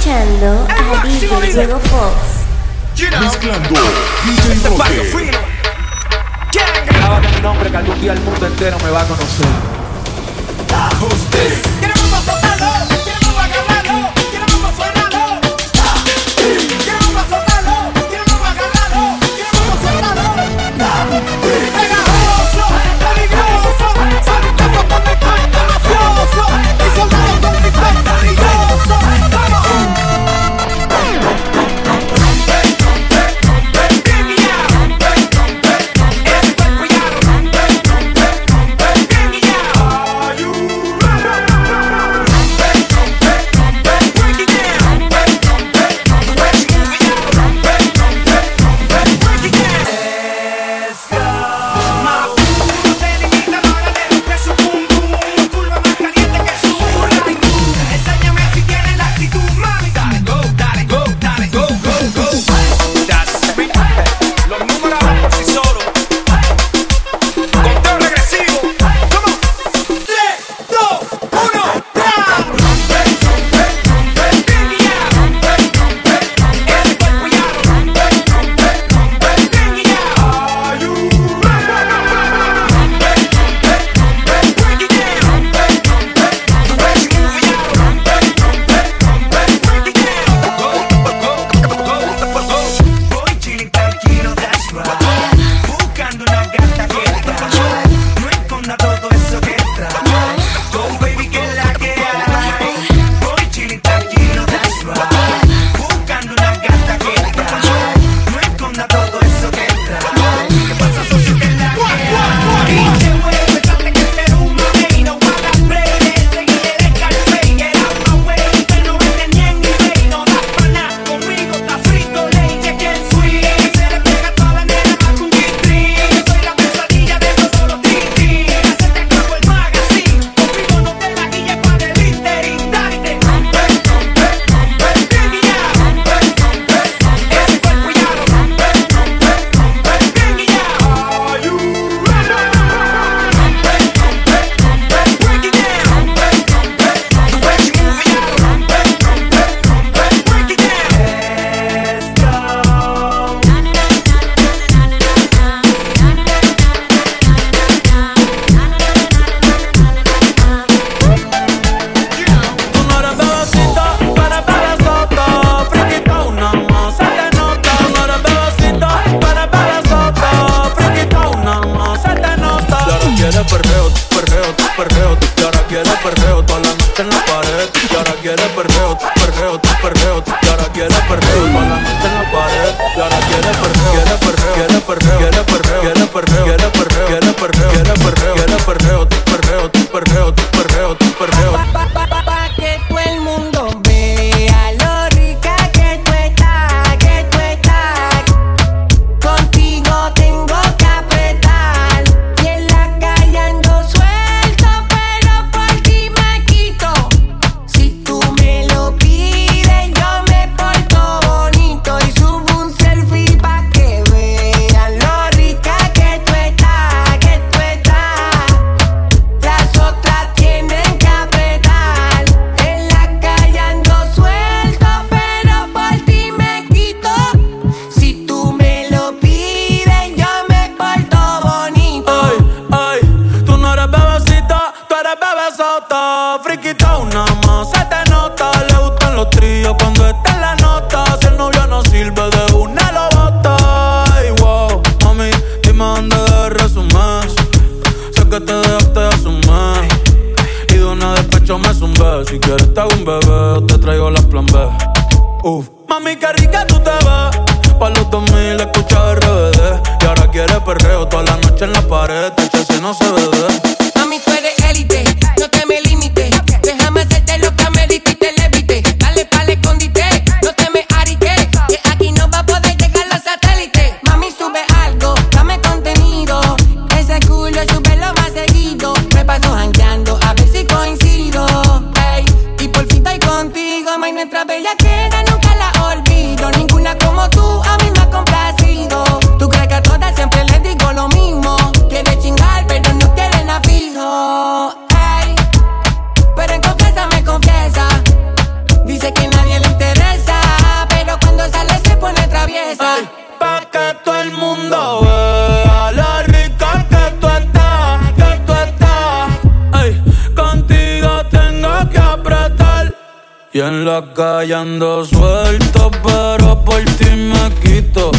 escuchando a DJ Diego Fox. Mezclando DJ Roque. Graba mi nombre que algún día el mundo entero me va a conocer. La justicia. callando suelto, pero por ti me quito.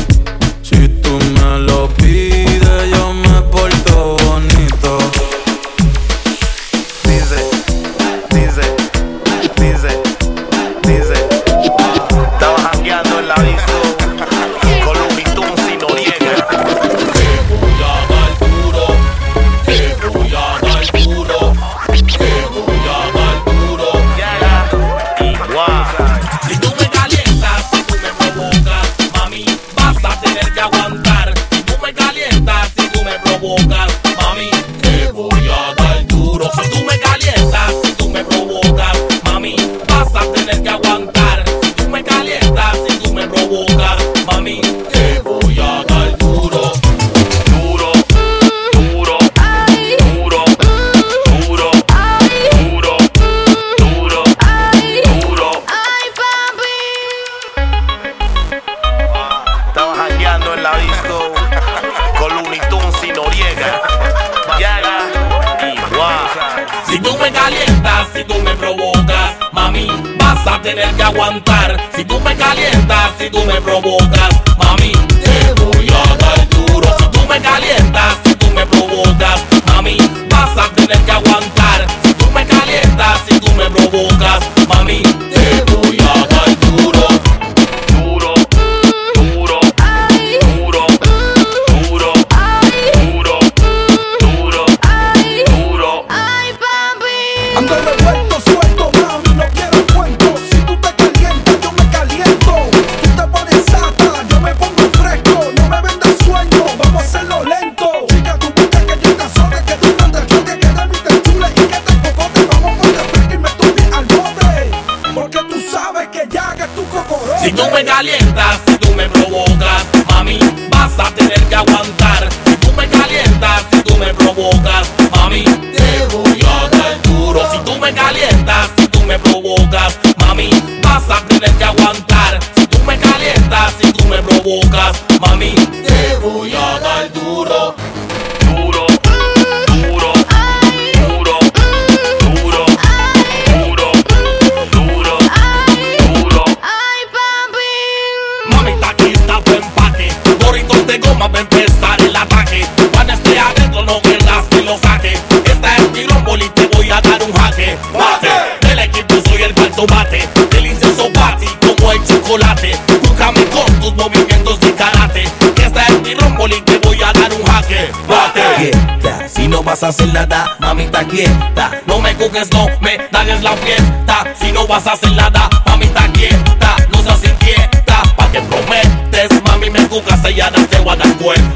mamita quieta. No me juzgues, no me dañes la fiesta. Si no vas a hacer nada, mamita quieta. No seas inquieta, pa' que prometes. Mami, me juzgas, ya no te voy a dar cuenta.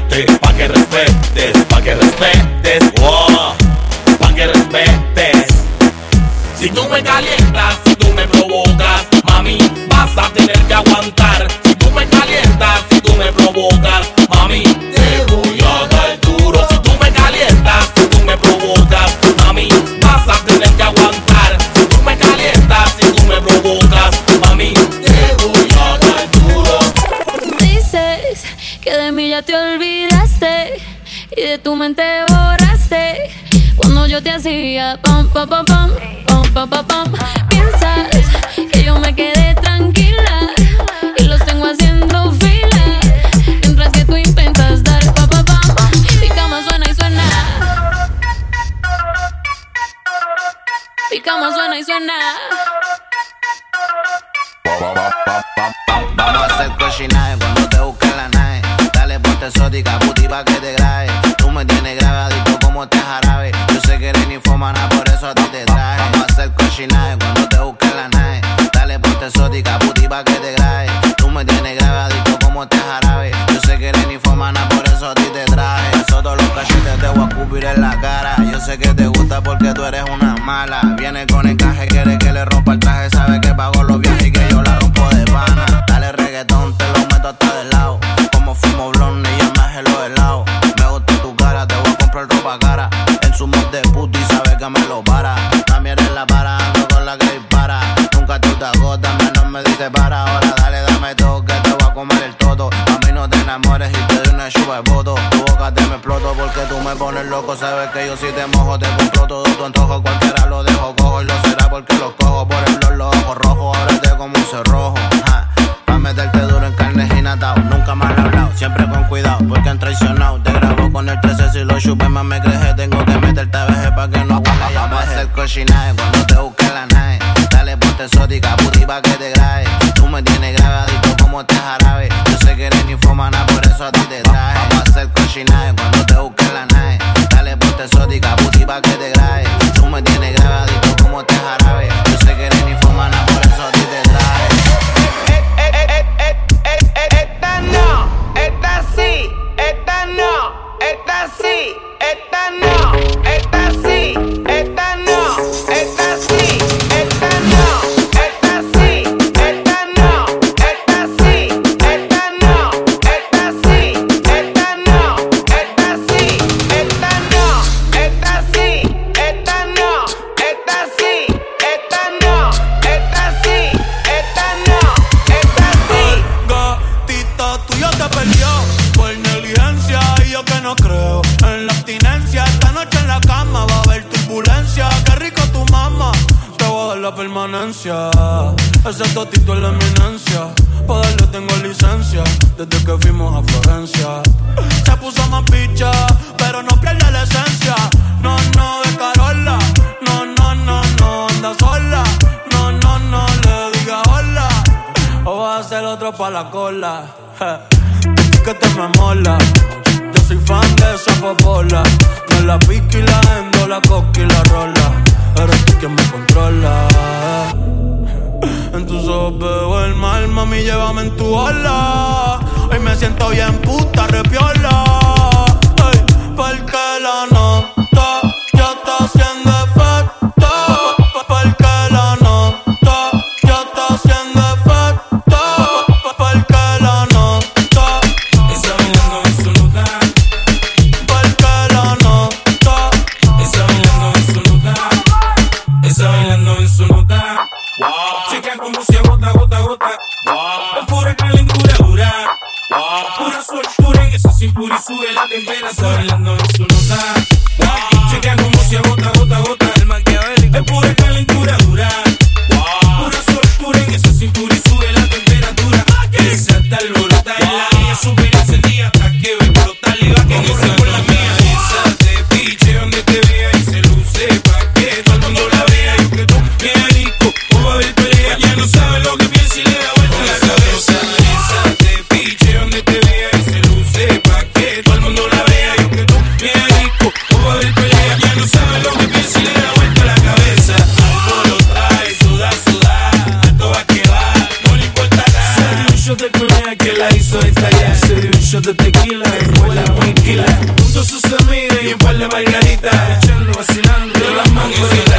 te olvidaste y de tu mente borraste. Cuando yo te hacía pam, pam, pam, pam, pam, pam, pam. Piensas que yo me quedé tranquila y los tengo haciendo fila. Mientras que tú intentas dar pam, pam, pam. Suena y suena. Mi cama suena y suena. Vamos a hacer exótica, putiva que te grabe. Tú me tienes grave, adicto como este jarabe. Yo sé que eres ninfómana, por eso a ti te traje. Vamos a hacer cochinaje cuando te busque la nave. Dale ponte exótica, putiva que te grabe. Tú me tienes grave, adicto como este jarabe. Yo sé que eres ninfómana, por eso a ti te traje. Eso todos los cachetes te voy a cubrir en la cara. Yo sé que te gusta porque tú eres una mala. Viene con el caje te paras ahora, dale, dame todo, que te voy a comer el toto. A mí no te enamores y te doy una chupa de voto. Tu boca te me exploto porque tú me pones loco. Sabes que yo si te mojo, te compro todo tu antojo. Cualquiera lo dejo cojo y lo será porque lo cojo. Por el dolor, los ojos rojos, ábrete como un cerrojo. Ja. Pa' meterte duro en carne y natao. Nunca mal hablado, siempre con cuidado, porque han traicionado. Te grabo con el 13 si lo chupé, más me creje. Tengo que meterte a veje pa' que no aguante. Ya va a hacer cochinaje cuando te busque la nave exótica, putipa que te grabe. Tú me tienes grave, como este jarabe. Yo sé que eres ni ninfomana, por eso a ti te traje. Vamos a hacer cochinaje cuando te busques la nave. Dale, ponte exótica, putipa que te. shot de Colombia que la hizo estallar. Se dio un shot de tequila, después la tranquila. Junto a sus amigas y un par de bailaritas. Echando, vacilando, las mangositas.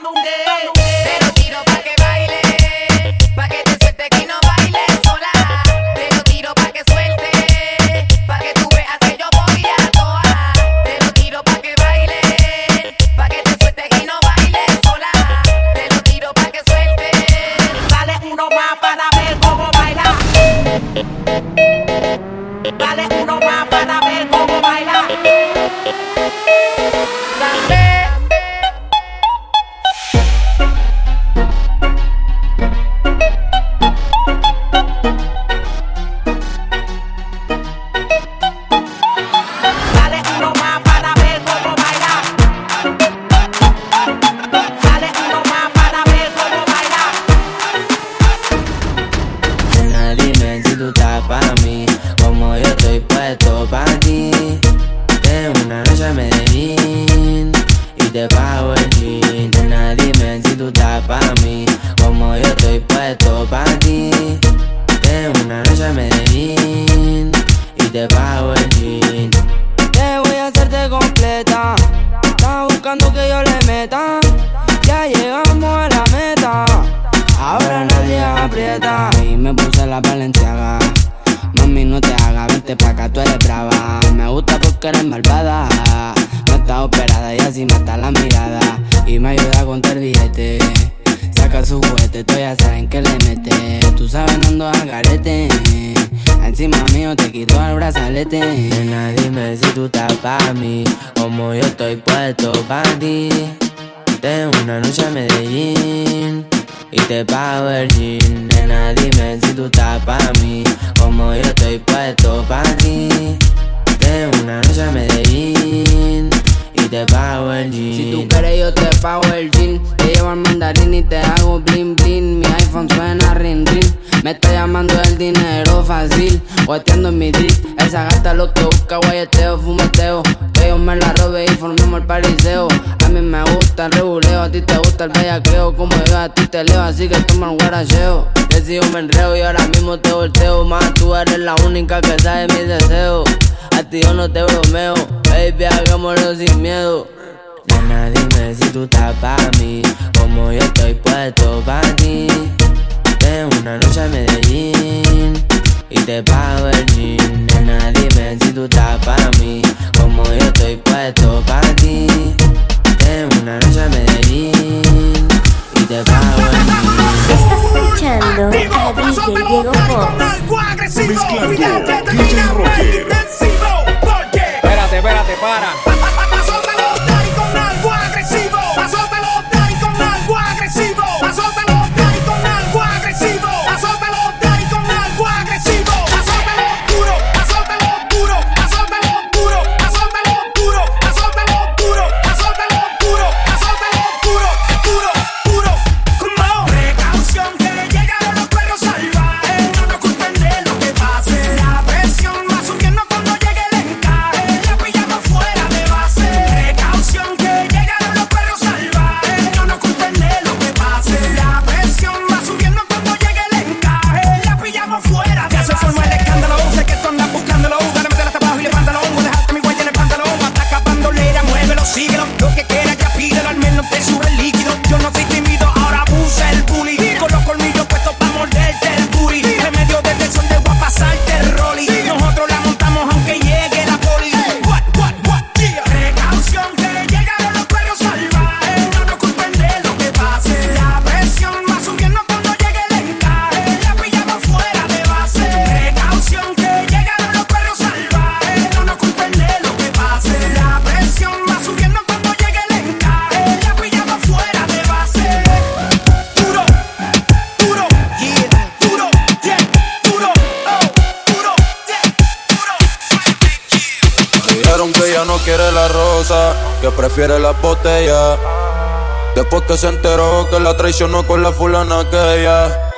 Pero tiro pa' que y te pago el jean. Te voy a hacerte completa. Estás buscando que yo le meta. Ya llegamos a la meta. Ahora nadie aprieta. Y me puse la valenciaga. Mami, no te hagas, vente pa' acá, tú eres brava. Me gusta porque eres malvada. No está operada y así mata la mirada. Y me ayuda a contar billetes. Saca su juguete, tú ya saben que le mete. Tú sabes, ando al garete. Encima mío te quito el brazalete. Nena, dime si tú estás pa' mí, como yo estoy puesto pa' ti. De una noche a Medellín y te pago el jean. Nena, dime si tú estás pa' mí, como yo estoy puesto pa' ti. De una noche a Medellín Si tú quieres yo te pago el jean. Te llevo al mandarín y te hago bling bling. Mi iPhone suena ring ring Me está llamando el dinero fácil. Guateando en mi drip. Esa gata lo que busca guayeteo, fumeteo. Que yo me la robe y formemos el pariseo. A mí me gusta el reguleo A ti te gusta el bellaqueo. Como yo a ti te leo Así que toma el guaracheo. Yo me enreo y ahora mismo te volteo. Más tú eres la única que sabe mis deseos yo no te bromeo, baby, hagámoslo sin miedo. Nena, dime si tú estás pa' mí, como yo estoy puesto pa' ti. De una noche a Medellín y te pago el jean. Nena, dime si tú estás pa' mí, como yo estoy puesto pa' ti. De una noche a Medellín y te pago el jean. Estás escuchando a DJ Diego Fox. Espérate, espérate, para. Ella no quiere la rosa, que prefiere la botella. Después que se enteró que la traicionó con la fulana que ella.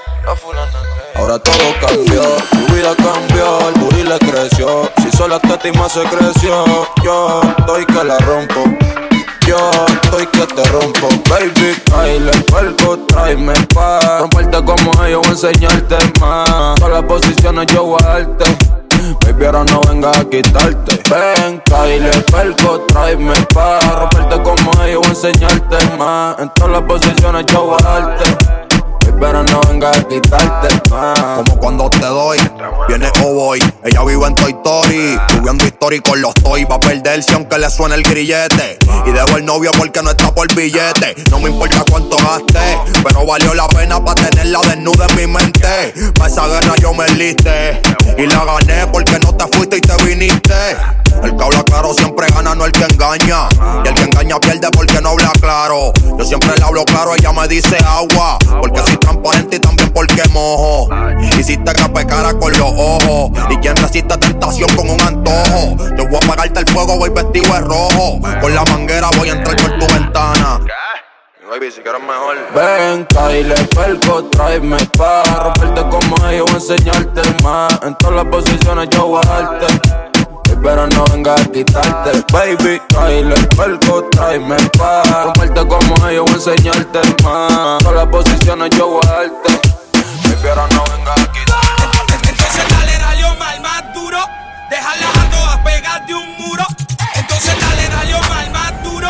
Ahora todo cambió, su vida cambió, el booty le creció. Si solo esta estima se creció, yo estoy que la rompo. Yo estoy que te rompo, baby, baile, puerco, tráeme pa' Romperte como ellos, voy a enseñarte más Todas las posiciones yo voy a darte Baby, ahora no vengas a quitarte. Ven, baile, puerco, tráeme pa' Romperte como ellos, enseñarte más. En todas las posiciones yo voy a darte Pero no vengas a quitarte más Como cuando te doy, viene o voy. Ella vive en Toy Story, subiendo story con los toy. Va a perderse aunque le suene el grillete. Y dejo el novio porque no está por billete. No me importa cuánto gaste, pero valió la pena para tenerla desnuda en mi mente. Pa' esa guerra yo me enlisté. Y la gané porque no te fuiste y te viniste. El que habla claro siempre gana, no el que engaña. Y el que engaña pierde porque no habla claro. Yo siempre le hablo claro, ella me dice agua. Porque soy transparente y también porque mojo. Hiciste que cara con los ojos. Y quien resiste tentación con un antojo. Yo voy a apagarte el fuego, voy vestido de rojo. Con la manguera voy a entrar por tu ventana. Baby, si quieres mejor. Ven, baile, perco, tráeme pa' romperte como ellos, voy a enseñarte más. En todas las posiciones yo voy a darte pero no venga a quitarte. Baby, baile perco, tráeme pa' Comparte como ellos, voy a enseñarte más. Todas las posiciones yo voy a darte. Pero no venga a quitarte. Entonces dale, dale, mal, más duro. Déjalas a todas pegadas de un muro. Entonces dale, dale, mal, más duro.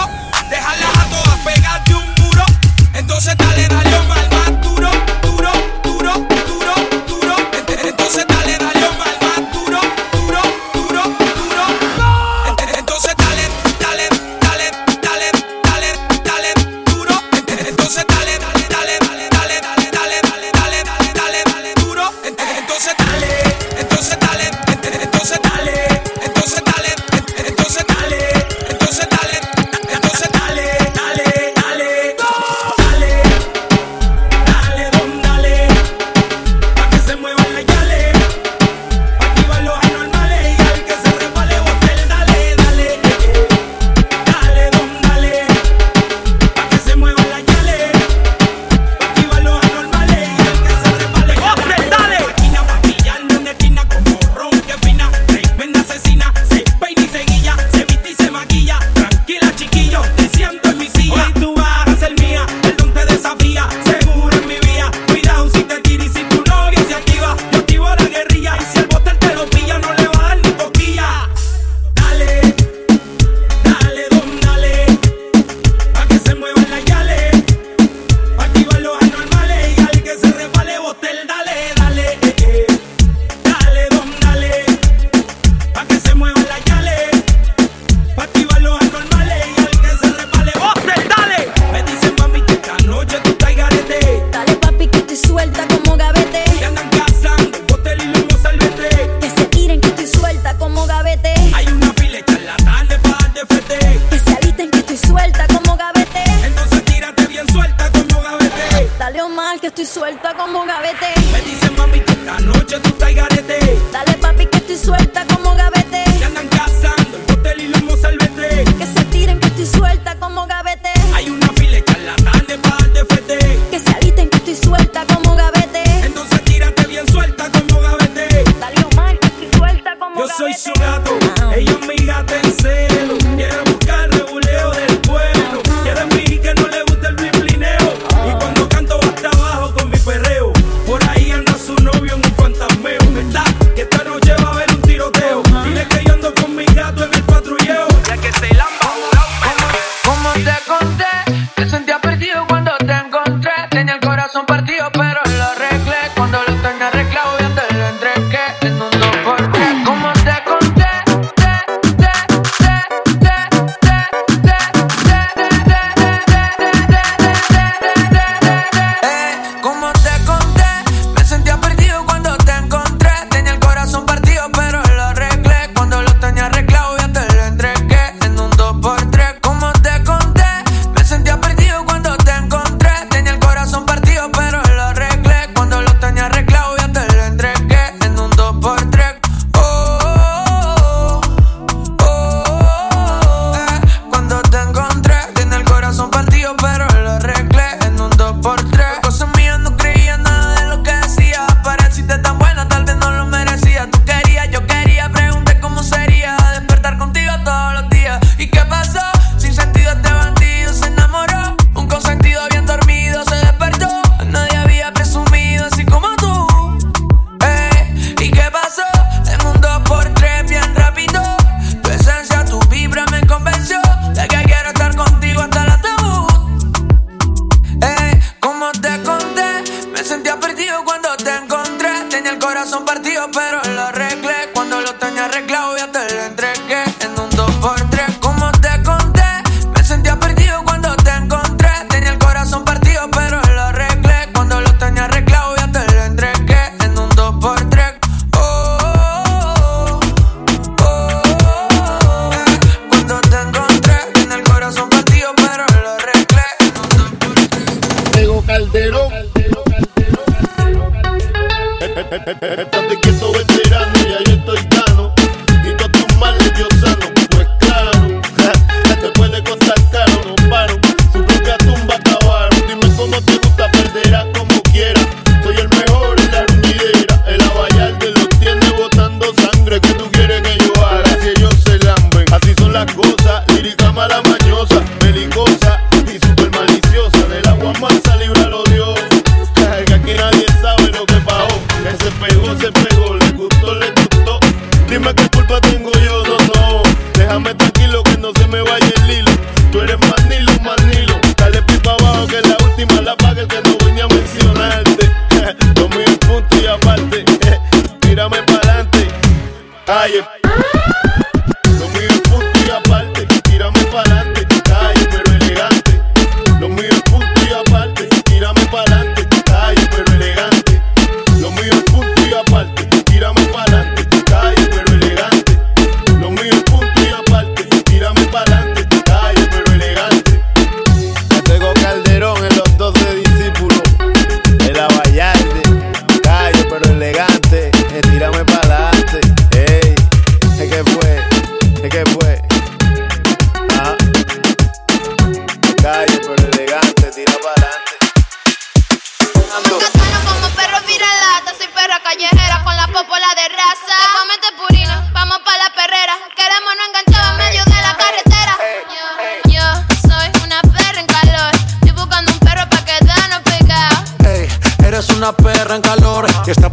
Déjalas a todas pegadas de un muro. Entonces dale, dale.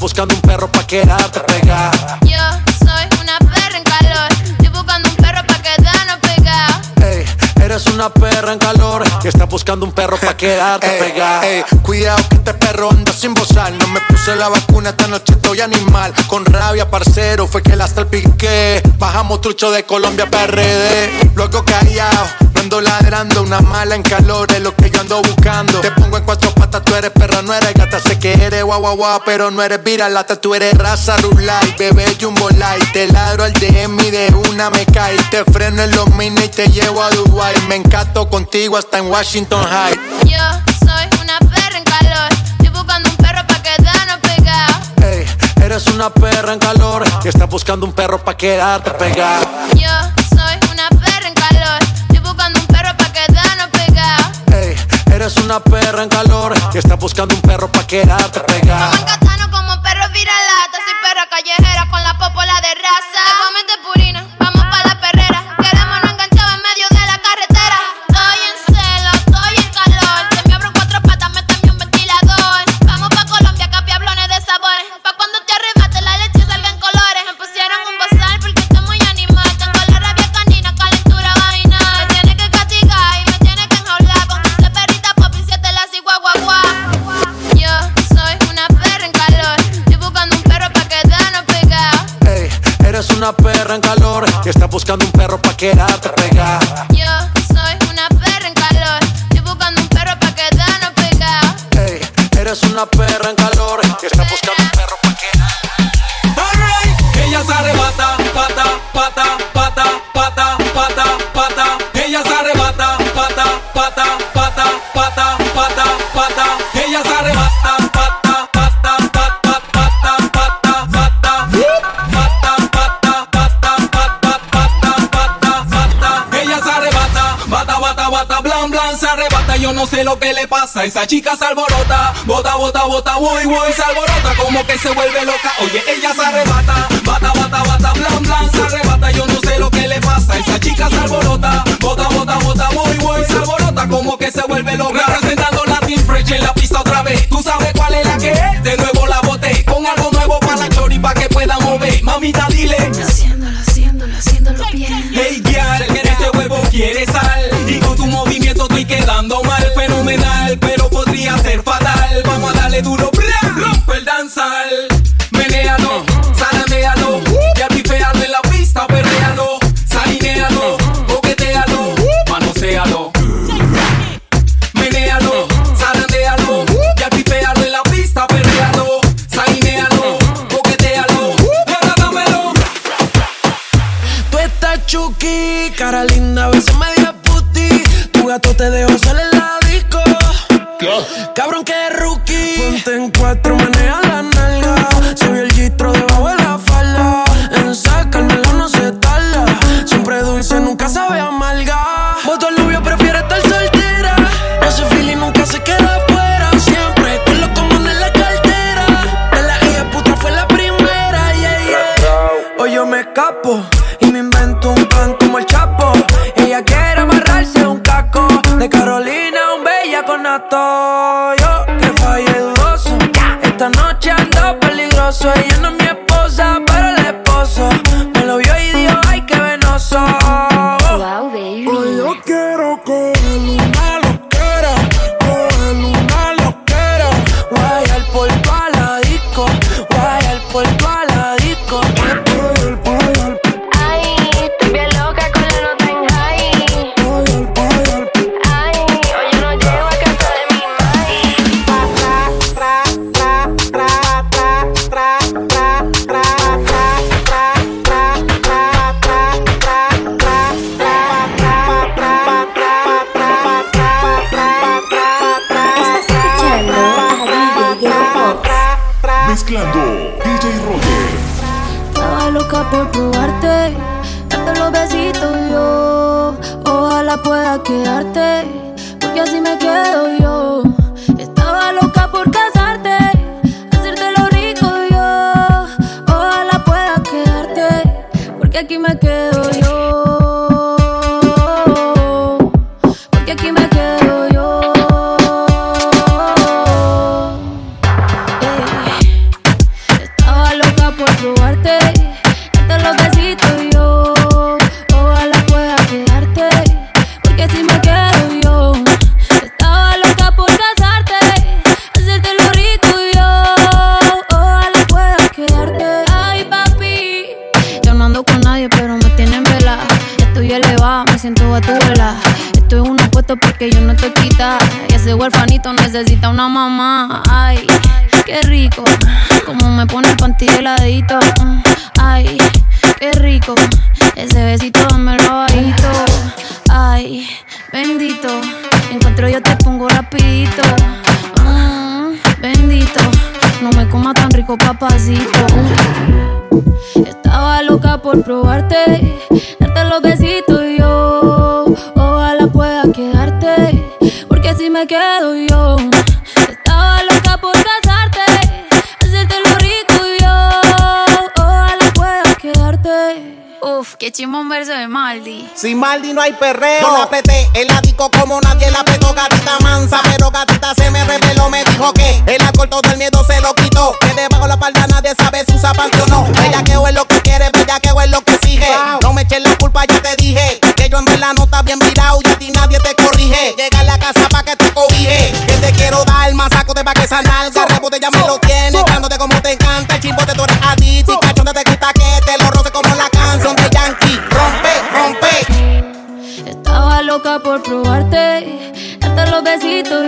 Buscando un perro pa' quedarte pegada. Yo soy una perra en calor. Estoy buscando un perro pa' quedarnos pegados. Ey, eres una perra en calor y estás buscando un perro pa' quedarte pegada. Ey, cuidado que este perro anda sin bozar. No me puse la vacuna, esta noche estoy animal. Con rabia, parcero, fue que la hasta el piqué. Bajamos trucho de Colombia PRD. Luego callado, ando ladrando. Una mala en calor es lo que yo ando buscando. Te pongo en cuatro patas, tú eres perra, no eres gata. Sé que eres guau guau guau, pero no eres viralata. Tú eres raza rulay, bebé jumbo light. Te ladro al DM y de una me cae. Te freno en los mini y te llevo a Dubai. Me encanto contigo hasta en Washington High. Yo soy una perra en calor. Estoy buscando un perro pa' quedarnos pegados. Ey, eres una perra en calor y estás buscando un perro pa' quedarte pegada. Yo soy eres una perra en calor y estás buscando un perro pa' quedarte pegada. Como catano, como perro viralata. Soy perra callejera con la popola de raza. Comete purina, un perro Yo no sé lo que le pasa, esa chica se alborota. Bota, bota, bota, voy, voy, se alborota. Como que se vuelve loca. Oye, ella se arrebata, bata, bata, bata, blan, blan, se arrebata. Yo no sé lo que le pasa, esa chica se alborota. Bota, bota, bota, voy, voy, se alborota. Como que se vuelve loca. Representando Latin Fresh en la pista otra vez. Tú sabes cuál es la que es. De nuevo la boté. Con algo nuevo para la chori pa' que pueda mover. Mamita, dile. Haciéndolo, haciéndolo, haciéndolo bien. Hey, girl, huevo quiere sal. Y con tu movimiento estoy quedando mal. Fenomenal, pero podría ser fatal. Vamos a darle duro, bra, rompe el danzal. Chuki, cara linda, a veces media puti. Tu gato te dejó salir en la disco. Cabrón que rookie. Ponte en cuatro, maneja la elevada, me siento a tu vela. Estoy en una puesto porque yo no te quita. Y ese huerfanito necesita una mamá. Ay, qué rico. Como me pone el panty heladito. Ay, qué rico. Ese besito dame el bajito. Ay, bendito. Encuentro yo te pongo rapidito. Mm, bendito. No me coma tan rico, papacito. Estaba loca por probarte, darte los besitos y yo. Quedarte, porque si me quedo yo. Estaba loca por casarte, hacerte lo rico y yo. Ojalá pueda quedarte. Uf, qué chimón verso de Maldi. Sin Maldi no hay perreo. Yo la apreté, el ático como nadie la apretó, gatita mansa. Pero gatita se me reveló, me dijo que el alcohol todo el miedo se lo quitó. Que debajo la palda nadie sabe si usa panty o no. Ella que es lo que quiere, bella que es lo que exige. No me eches la culpa, ya te dije. Pa' que esa nalga. Rebote ya me lo tienes, dándote como te encanta. El chimbote tú eres adicto y cachón te quita que te lo roce como la canción de Yankee. Rompe, rompe. Estaba loca por probarte, darte los besitos